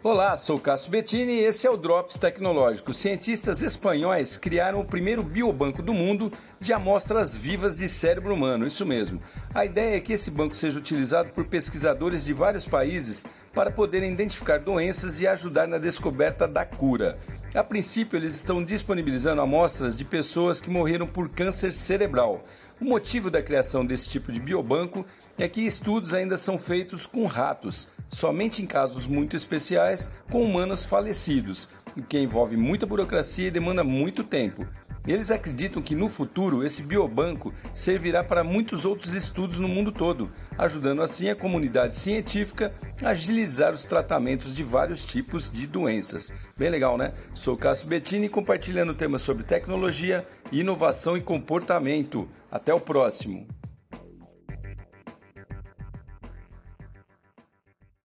Olá, sou Cássio Bettini e esse é o Drops Tecnológico. Cientistas espanhóis criaram o primeiro biobanco do mundo de amostras vivas de cérebro humano, isso mesmo. A ideia é que esse banco seja utilizado por pesquisadores de vários países para poderem identificar doenças e ajudar na descoberta da cura. A princípio, eles estão disponibilizando amostras de pessoas que morreram por câncer cerebral. O motivo da criação desse tipo de biobanco é que estudos ainda são feitos com ratos, somente em casos muito especiais com humanos falecidos, o que envolve muita burocracia e demanda muito tempo. Eles acreditam que no futuro esse biobanco servirá para muitos outros estudos no mundo todo, ajudando assim a comunidade científica a agilizar os tratamentos de vários tipos de doenças. Bem legal, né? Sou Cássio Bettini compartilhando temas sobre tecnologia, inovação e comportamento. Até o próximo!